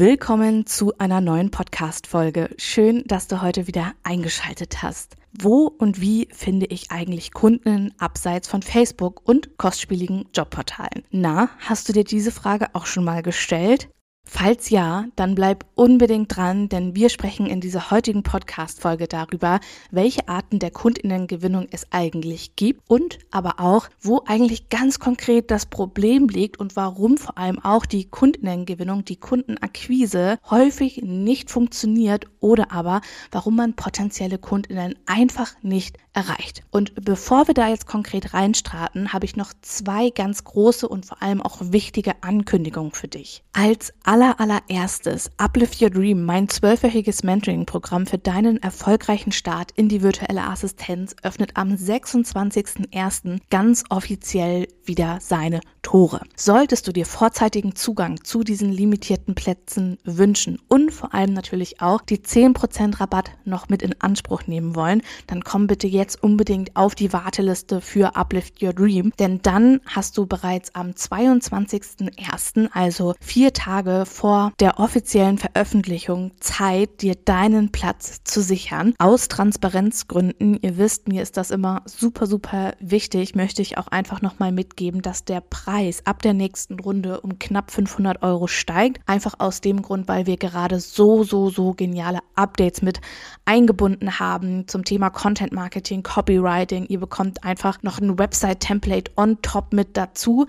Willkommen zu einer neuen Podcast-Folge. Schön, dass du heute wieder eingeschaltet hast. Wo und wie finde ich eigentlich Kunden abseits von Facebook und kostspieligen Jobportalen? Na, hast du dir diese Frage auch schon mal gestellt? Falls ja, dann bleib unbedingt dran, denn wir sprechen in dieser heutigen Podcast-Folge darüber, welche Arten der Kundinnengewinnung es eigentlich gibt und aber auch, wo eigentlich ganz konkret das Problem liegt und warum vor allem auch die Kundinnengewinnung, die Kundenakquise häufig nicht funktioniert oder aber warum man potenzielle Kundinnen einfach nicht erreicht. Und bevor wir da jetzt konkret reinstarten, habe ich noch zwei ganz große und vor allem auch wichtige Ankündigungen für dich. Als aller allererstes Uplift Your Dream, mein zwölfwöchiges Mentoring-Programm für deinen erfolgreichen Start in die virtuelle Assistenz, öffnet am 26.01. ganz offiziell wieder seine Tore. Solltest du dir vorzeitigen Zugang zu diesen limitierten Plätzen wünschen und vor allem natürlich auch die 10% Rabatt noch mit in Anspruch nehmen wollen, dann komm bitte jetzt unbedingt auf die Warteliste für Uplift Your Dream, denn dann hast du bereits am 22.01., also vier Tage vor der offiziellen Veröffentlichung, Zeit, dir deinen Platz zu sichern. Aus Transparenzgründen, ihr wisst, mir ist das immer super, super wichtig, möchte ich auch einfach nochmal mitgeben, dass der Preis ab der nächsten Runde um knapp 500 Euro steigt. Einfach aus dem Grund, weil wir gerade so, so, so geniale Updates mit eingebunden haben zum Thema Content Marketing, Copywriting. Ihr bekommt einfach noch ein Website-Template on top mit dazu.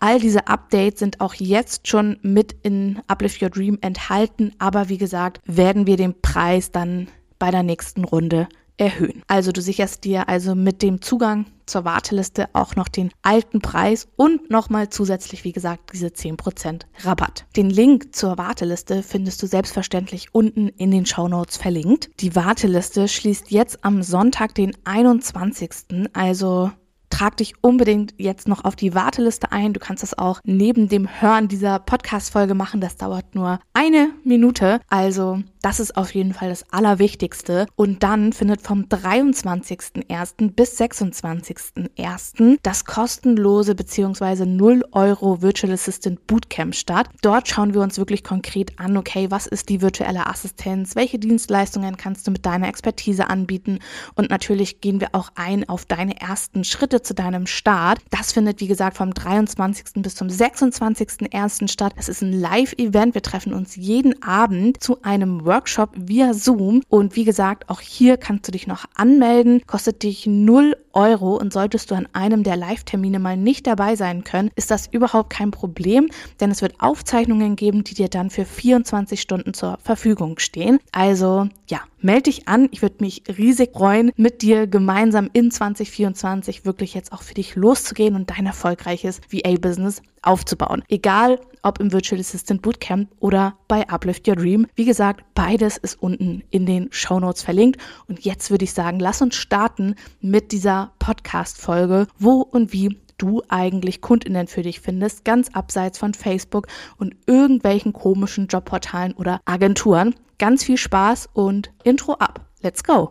All diese Updates sind auch jetzt schon mit in Uplift Your Dream enthalten, aber wie gesagt, werden wir den Preis dann bei der nächsten Runde erhöhen. Also du sicherst dir also mit dem Zugang zur Warteliste auch noch den alten Preis und nochmal zusätzlich, wie gesagt, diese 10% Rabatt. Den Link zur Warteliste findest du selbstverständlich unten in den Show Notes verlinkt. Die Warteliste schließt jetzt am Sonntag, den 21., also trag dich unbedingt jetzt noch auf die Warteliste ein. Du kannst das auch neben dem Hören dieser Podcast-Folge machen. Das dauert nur eine Minute. Also das ist auf jeden Fall das Allerwichtigste. Und dann findet vom 23.01. bis 26.01. das kostenlose bzw. 0 Euro Virtual Assistant Bootcamp statt. Dort schauen wir uns wirklich konkret an, okay, was ist die virtuelle Assistenz? Welche Dienstleistungen kannst du mit deiner Expertise anbieten? Und natürlich gehen wir auch ein auf deine ersten Schritte zu deinem Start. Das findet, wie gesagt, vom 23. bis zum 26.01. statt. Es ist ein Live-Event. Wir treffen uns jeden Abend zu einem Workshop via Zoom. Und wie gesagt, auch hier kannst du dich noch anmelden. Kostet dich 0 Euro und solltest du an einem der Live-Termine mal nicht dabei sein können, ist das überhaupt kein Problem, denn es wird Aufzeichnungen geben, die dir dann für 24 Stunden zur Verfügung stehen. Also ja, melde dich an. Ich würde mich riesig freuen, mit dir gemeinsam in 2024 wirklich jetzt auch für dich loszugehen und dein erfolgreiches VA-Business aufzubauen. Egal, ob im Virtual Assistant Bootcamp oder bei Uplift Your Dream. Wie gesagt, beides ist unten in den Show Notes verlinkt. Und jetzt würde ich sagen, lass uns starten mit dieser Podcast-Folge, wo und wie du eigentlich Kundinnen für dich findest, ganz abseits von Facebook und irgendwelchen komischen Jobportalen oder Agenturen. Ganz viel Spaß und Intro ab. Let's go!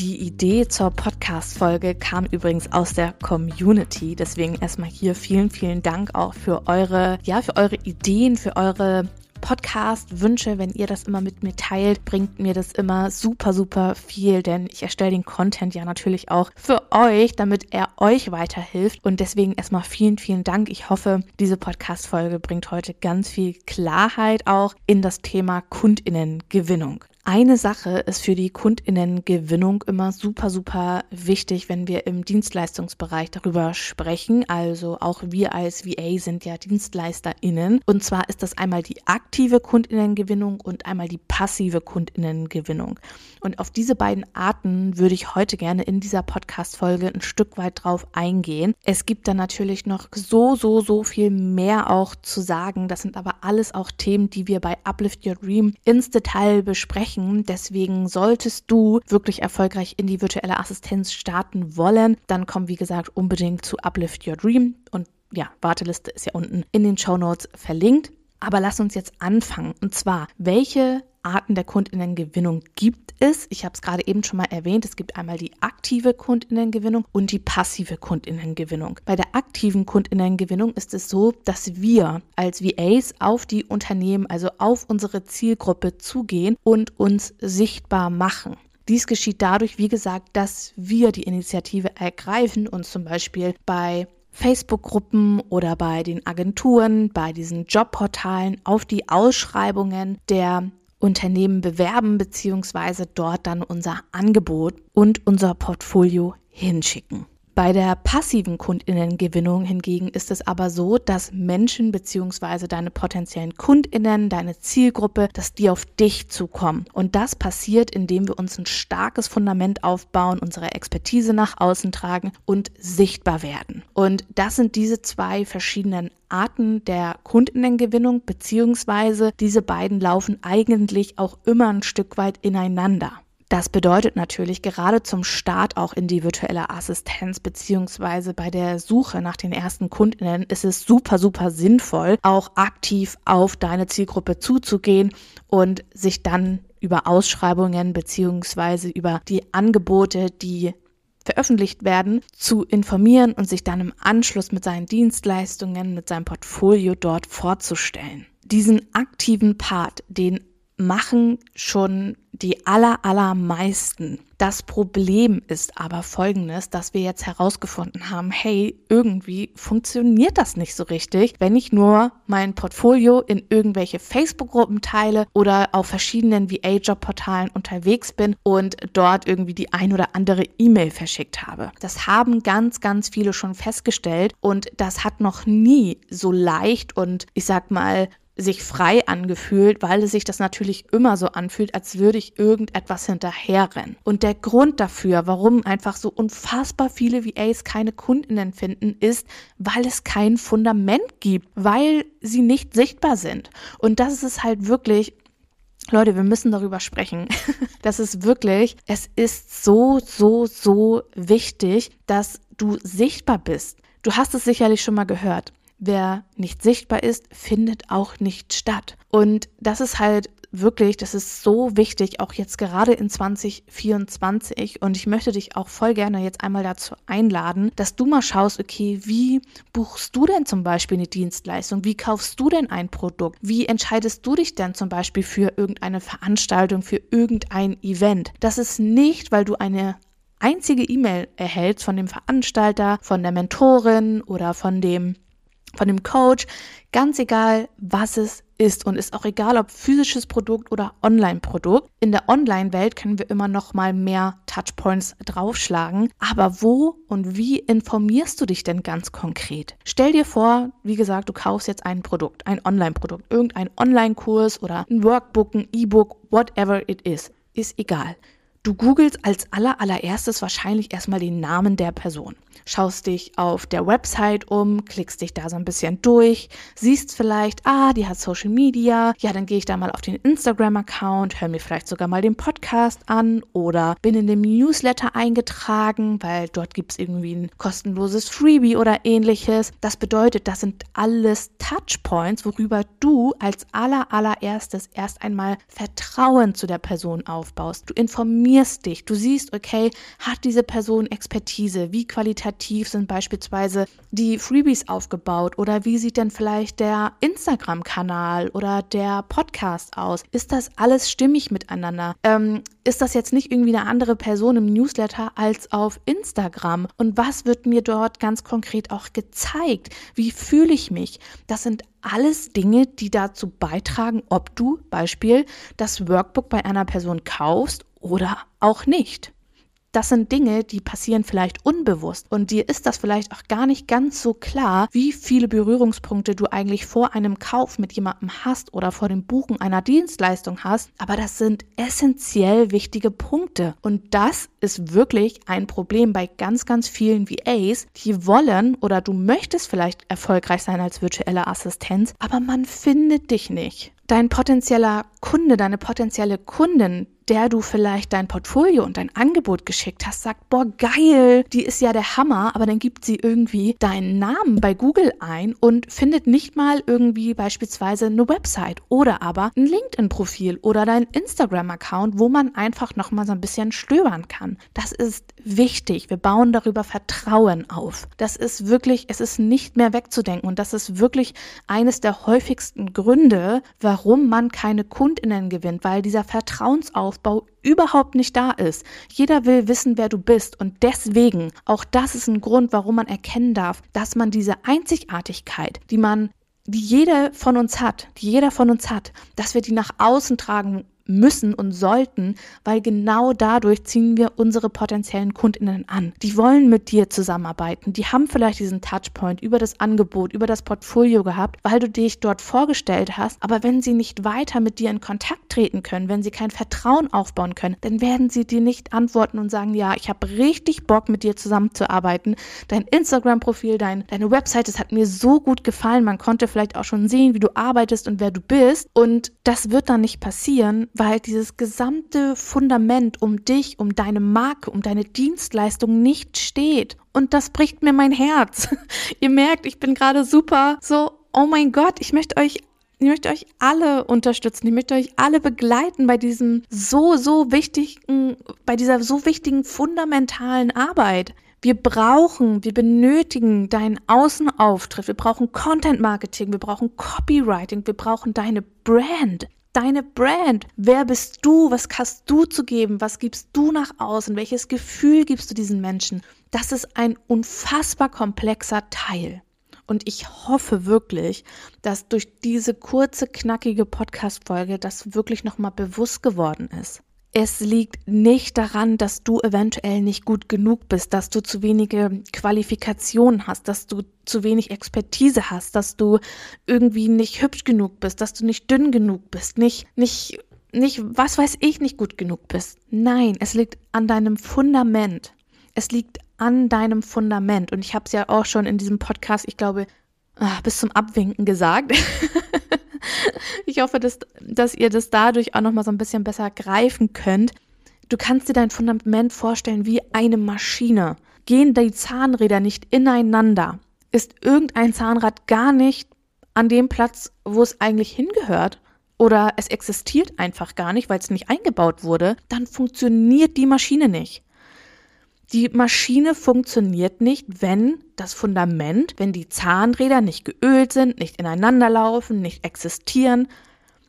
Die Idee zur Podcast-Folge kam übrigens aus der Community. Deswegen erstmal hier vielen, vielen Dank auch für eure, ja, für eure Ideen, für eure Podcast-Wünsche, wenn ihr das immer mit mir teilt, bringt mir das immer super, super viel, denn ich erstelle den Content ja natürlich auch für euch, damit er euch weiterhilft. Und deswegen erstmal vielen, vielen Dank. Ich hoffe, diese Podcast-Folge bringt heute ganz viel Klarheit auch in das Thema KundInnengewinnung. Eine Sache ist für die Kundinnengewinnung immer super, super wichtig, wenn wir im Dienstleistungsbereich darüber sprechen. Also auch wir als VA sind ja DienstleisterInnen. Und zwar ist das einmal die aktive Kundinnengewinnung und einmal die passive Kundinnengewinnung. Und auf diese beiden Arten würde ich heute gerne in dieser Podcast-Folge ein Stück weit drauf eingehen. Es gibt da natürlich noch so, so, so viel mehr auch zu sagen. Das sind aber alles auch Themen, die wir bei Uplift Your Dream ins Detail besprechen sprechen. Deswegen solltest du wirklich erfolgreich in die virtuelle Assistenz starten wollen, dann komm wie gesagt unbedingt zu Uplift Your Dream und ja, Warteliste ist ja unten in den Show Notes verlinkt. Aber lass uns jetzt anfangen. Und zwar, welche Arten der Kundinnengewinnung gibt es. Ich habe es gerade eben schon mal erwähnt. Es gibt einmal die aktive Kundinnengewinnung und die passive Kundinnengewinnung. Bei der aktiven Kundinnengewinnung ist es so, dass wir als VAs auf die Unternehmen, also auf unsere Zielgruppe zugehen und uns sichtbar machen. Dies geschieht dadurch, wie gesagt, dass wir die Initiative ergreifen und zum Beispiel bei Facebook-Gruppen oder bei den Agenturen, bei diesen Jobportalen auf die Ausschreibungen der Unternehmen bewerben beziehungsweise dort dann unser Angebot und unser Portfolio hinschicken. Bei der passiven Kundinnengewinnung hingegen ist es aber so, dass Menschen bzw. deine potenziellen Kundinnen, deine Zielgruppe, dass die auf dich zukommen. Und das passiert, indem wir uns ein starkes Fundament aufbauen, unsere Expertise nach außen tragen und sichtbar werden. Und das sind diese zwei verschiedenen Arten der Kundinnengewinnung, beziehungsweise diese beiden laufen eigentlich auch immer ein Stück weit ineinander. Das bedeutet natürlich gerade zum Start auch in die virtuelle Assistenz beziehungsweise bei der Suche nach den ersten Kundinnen ist es super, super sinnvoll, auch aktiv auf deine Zielgruppe zuzugehen und sich dann über Ausschreibungen beziehungsweise über die Angebote, die veröffentlicht werden, zu informieren und sich dann im Anschluss mit seinen Dienstleistungen, mit seinem Portfolio dort vorzustellen. Diesen aktiven Part, den machen schon die aller, allermeisten. Das Problem ist aber folgendes, dass wir jetzt herausgefunden haben, hey, irgendwie funktioniert das nicht so richtig, wenn ich nur mein Portfolio in irgendwelche Facebook-Gruppen teile oder auf verschiedenen VA-Job-Portalen unterwegs bin und dort irgendwie die ein oder andere E-Mail verschickt habe. Das haben ganz, ganz viele schon festgestellt und das hat noch nie so leicht und ich sag mal sich frei angefühlt, weil es sich das natürlich immer so anfühlt, als würde ich irgendetwas hinterherrennen. Und der Grund dafür, warum einfach so unfassbar viele VAs keine Kundinnen finden, ist, weil es kein Fundament gibt, weil sie nicht sichtbar sind. Und das ist halt wirklich Leute, wir müssen darüber sprechen. Das ist wirklich, es ist so, so, so wichtig, dass du sichtbar bist. Du hast es sicherlich schon mal gehört wer nicht sichtbar ist, findet auch nicht statt. Und das ist halt wirklich, das ist so wichtig, auch jetzt gerade in 2024. Und ich möchte dich auch voll gerne jetzt einmal dazu einladen, dass du mal schaust, okay, wie buchst du denn zum Beispiel eine Dienstleistung? Wie kaufst du denn ein Produkt? Wie entscheidest du dich denn zum Beispiel für irgendeine Veranstaltung, für irgendein Event? Das ist nicht, weil du eine einzige E-Mail erhältst von dem Veranstalter, von der Mentorin oder von dem von dem Coach, ganz egal, was es ist und ist auch egal, ob physisches Produkt oder Online-Produkt. In der Online-Welt können wir immer noch mal mehr Touchpoints draufschlagen. Aber wo und wie informierst du dich denn ganz konkret? Stell dir vor, wie gesagt, du kaufst jetzt ein Produkt, ein Online-Produkt, irgendein Online-Kurs oder ein Workbook, ein E-Book, whatever it is. Ist egal. Du googelst als aller allererstes wahrscheinlich erstmal den Namen der Person. Schaust dich auf der Website um, klickst dich da so ein bisschen durch, siehst vielleicht, ah, die hat Social Media, ja, dann gehe ich da mal auf den Instagram-Account, höre mir vielleicht sogar mal den Podcast an oder bin in dem Newsletter eingetragen, weil dort gibt es irgendwie ein kostenloses Freebie oder ähnliches. Das bedeutet, das sind alles Touchpoints, worüber du als aller allererstes erst einmal Vertrauen zu der Person aufbaust. Du informierst informierst dich. Du siehst, okay, hat diese Person Expertise? Wie qualitativ sind beispielsweise die Freebies aufgebaut? Oder wie sieht denn vielleicht der Instagram-Kanal oder der Podcast aus? Ist das alles stimmig miteinander? Ähm, ist das jetzt nicht irgendwie eine andere Person im Newsletter als auf Instagram? Und was wird mir dort ganz konkret auch gezeigt? Wie fühle ich mich? Das sind alles Dinge, die dazu beitragen, ob du Beispiel das Workbook bei einer Person kaufst oder auch nicht. Das sind Dinge, die passieren vielleicht unbewusst und dir ist das vielleicht auch gar nicht ganz so klar, wie viele Berührungspunkte du eigentlich vor einem Kauf mit jemandem hast oder vor dem Buchen einer Dienstleistung hast, aber das sind essentiell wichtige Punkte. Und das ist wirklich ein Problem bei ganz, ganz vielen VAs, die wollen oder du möchtest vielleicht erfolgreich sein als virtuelle Assistenz, aber man findet dich nicht. Dein potenzieller Kunde, deine potenzielle Kundin, der du vielleicht dein Portfolio und dein Angebot geschickt hast, sagt, boah, geil, die ist ja der Hammer, aber dann gibt sie irgendwie deinen Namen bei Google ein und findet nicht mal irgendwie beispielsweise eine Website oder aber ein LinkedIn-Profil oder dein Instagram-Account, wo man einfach nochmal so ein bisschen stöbern kann. Das ist wichtig. Wir bauen darüber Vertrauen auf. Das ist wirklich, es ist nicht mehr wegzudenken und das ist wirklich eines der häufigsten Gründe, warum man keine KundInnen gewinnt, weil dieser Vertrauensaufbau Aufbau überhaupt nicht da ist. Jeder will wissen, wer du bist und deswegen, auch das ist ein Grund, warum man erkennen darf, dass man diese Einzigartigkeit, die man die jeder von uns hat, die jeder von uns hat, dass wir die nach außen tragen müssen und sollten, weil genau dadurch ziehen wir unsere potenziellen Kundinnen an. Die wollen mit dir zusammenarbeiten. Die haben vielleicht diesen Touchpoint über das Angebot, über das Portfolio gehabt, weil du dich dort vorgestellt hast. Aber wenn sie nicht weiter mit dir in Kontakt treten können, wenn sie kein Vertrauen aufbauen können, dann werden sie dir nicht antworten und sagen, ja, ich habe richtig Bock mit dir zusammenzuarbeiten. Dein Instagram-Profil, dein, deine Website, das hat mir so gut gefallen. Man konnte vielleicht auch schon sehen, wie du arbeitest und wer du bist. Und das wird dann nicht passieren, weil dieses gesamte Fundament um dich, um deine Marke, um deine Dienstleistung nicht steht. Und das bricht mir mein Herz. Ihr merkt, ich bin gerade super so, oh mein Gott, ich möchte euch ich möchte euch alle unterstützen. Ich möchte euch alle begleiten bei diesem so, so wichtigen, bei dieser so wichtigen fundamentalen Arbeit. Wir brauchen, wir benötigen deinen Außenauftritt. Wir brauchen Content Marketing. Wir brauchen Copywriting. Wir brauchen deine Brand deine Brand. Wer bist du? Was hast du zu geben? Was gibst du nach außen? Welches Gefühl gibst du diesen Menschen? Das ist ein unfassbar komplexer Teil. Und ich hoffe wirklich, dass durch diese kurze, knackige Podcast-Folge das wirklich nochmal bewusst geworden ist. Es liegt nicht daran, dass du eventuell nicht gut genug bist, dass du zu wenige Qualifikationen hast, dass du zu wenig Expertise hast, dass du irgendwie nicht hübsch genug bist, dass du nicht dünn genug bist, nicht, nicht, nicht, was weiß ich, nicht gut genug bist. Nein, es liegt an deinem Fundament. Es liegt an deinem Fundament. Und ich habe es ja auch schon in diesem Podcast, ich glaube, ah, bis zum Abwinken gesagt. ich hoffe, dass, dass ihr das dadurch auch nochmal so ein bisschen besser greifen könnt. Du kannst dir dein Fundament vorstellen wie eine Maschine. Gehen die Zahnräder nicht ineinander? Ist irgendein Zahnrad gar nicht an dem Platz, wo es eigentlich hingehört? Oder es existiert einfach gar nicht, weil es nicht eingebaut wurde, dann funktioniert die Maschine nicht. Die Maschine funktioniert nicht, wenn das Fundament, wenn die Zahnräder nicht geölt sind, nicht ineinander laufen, nicht existieren.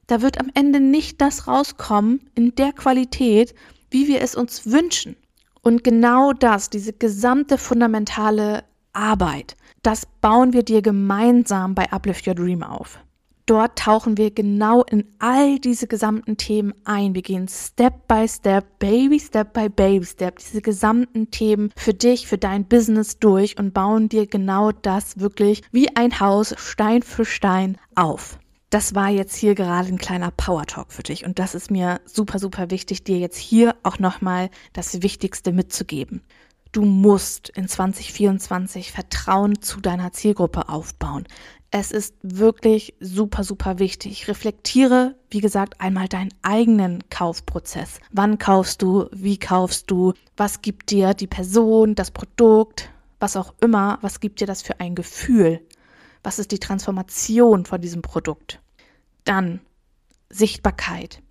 Da wird am Ende nicht das rauskommen in der Qualität, wie wir es uns wünschen. Und genau das, diese gesamte fundamentale Arbeit, das bauen wir dir gemeinsam bei Uplift Your Dream auf. Dort tauchen wir genau in all diese gesamten Themen ein. Wir gehen Step by Step, Baby Step by Baby Step, diese gesamten Themen für dich, für dein Business durch und bauen dir genau das wirklich wie ein Haus Stein für Stein auf. Das war jetzt hier gerade ein kleiner Power Talk für dich und das ist mir super, super wichtig, dir jetzt hier auch nochmal das Wichtigste mitzugeben. Du musst in 2024 Vertrauen zu deiner Zielgruppe aufbauen. Es ist wirklich super, super wichtig. Reflektiere, wie gesagt, einmal deinen eigenen Kaufprozess. Wann kaufst du? Wie kaufst du? Was gibt dir die Person, das Produkt, was auch immer? Was gibt dir das für ein Gefühl? Was ist die Transformation von diesem Produkt? Dann Sichtbarkeit.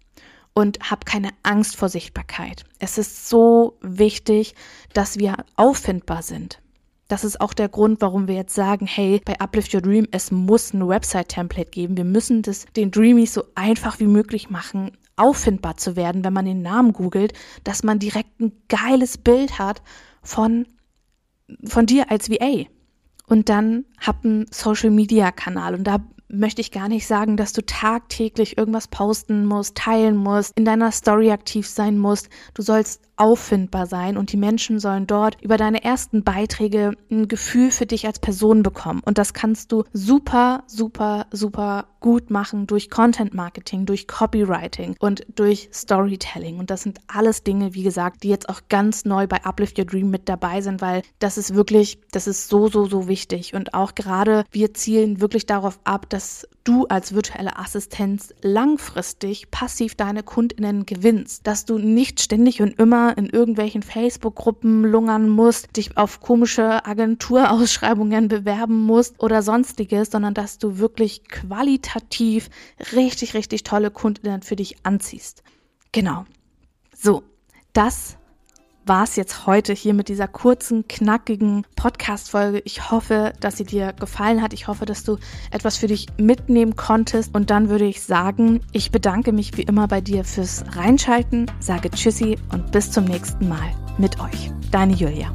und hab keine Angst vor Sichtbarkeit. Es ist so wichtig, dass wir auffindbar sind. Das ist auch der Grund, warum wir jetzt sagen, hey, bei Uplift Your Dream, es muss ein Website-Template geben. Wir müssen das den Dreamies so einfach wie möglich machen, auffindbar zu werden, wenn man den Namen googelt, dass man direkt ein geiles Bild hat von, von dir als VA. Und dann hab einen Social Media Kanal und da möchte ich gar nicht sagen, dass du tagtäglich irgendwas posten musst, teilen musst, in deiner Story aktiv sein musst. Du sollst auffindbar sein und die Menschen sollen dort über deine ersten Beiträge ein Gefühl für dich als Person bekommen. Und das kannst du super, super, super gut machen durch Content Marketing, durch Copywriting und durch Storytelling. Und das sind alles Dinge, wie gesagt, die jetzt auch ganz neu bei Uplift Your Dream mit dabei sind, weil das ist wirklich, das ist so, so, so wichtig. Und auch gerade wir zielen wirklich darauf ab, dass du als virtuelle Assistenz langfristig passiv deine Kundinnen gewinnst, dass du nicht ständig und immer in irgendwelchen Facebook-Gruppen lungern musst, dich auf komische Agenturausschreibungen bewerben musst oder sonstiges, sondern dass du wirklich qualitativ richtig, richtig tolle Kundinnen für dich anziehst. Genau. So, das war es jetzt heute hier mit dieser kurzen, knackigen Podcast-Folge. Ich hoffe, dass sie dir gefallen hat. Ich hoffe, dass du etwas für dich mitnehmen konntest. Und dann würde ich sagen, ich bedanke mich wie immer bei dir fürs Reinschalten, sage Tschüssi und bis zum nächsten Mal mit euch. Deine Julia.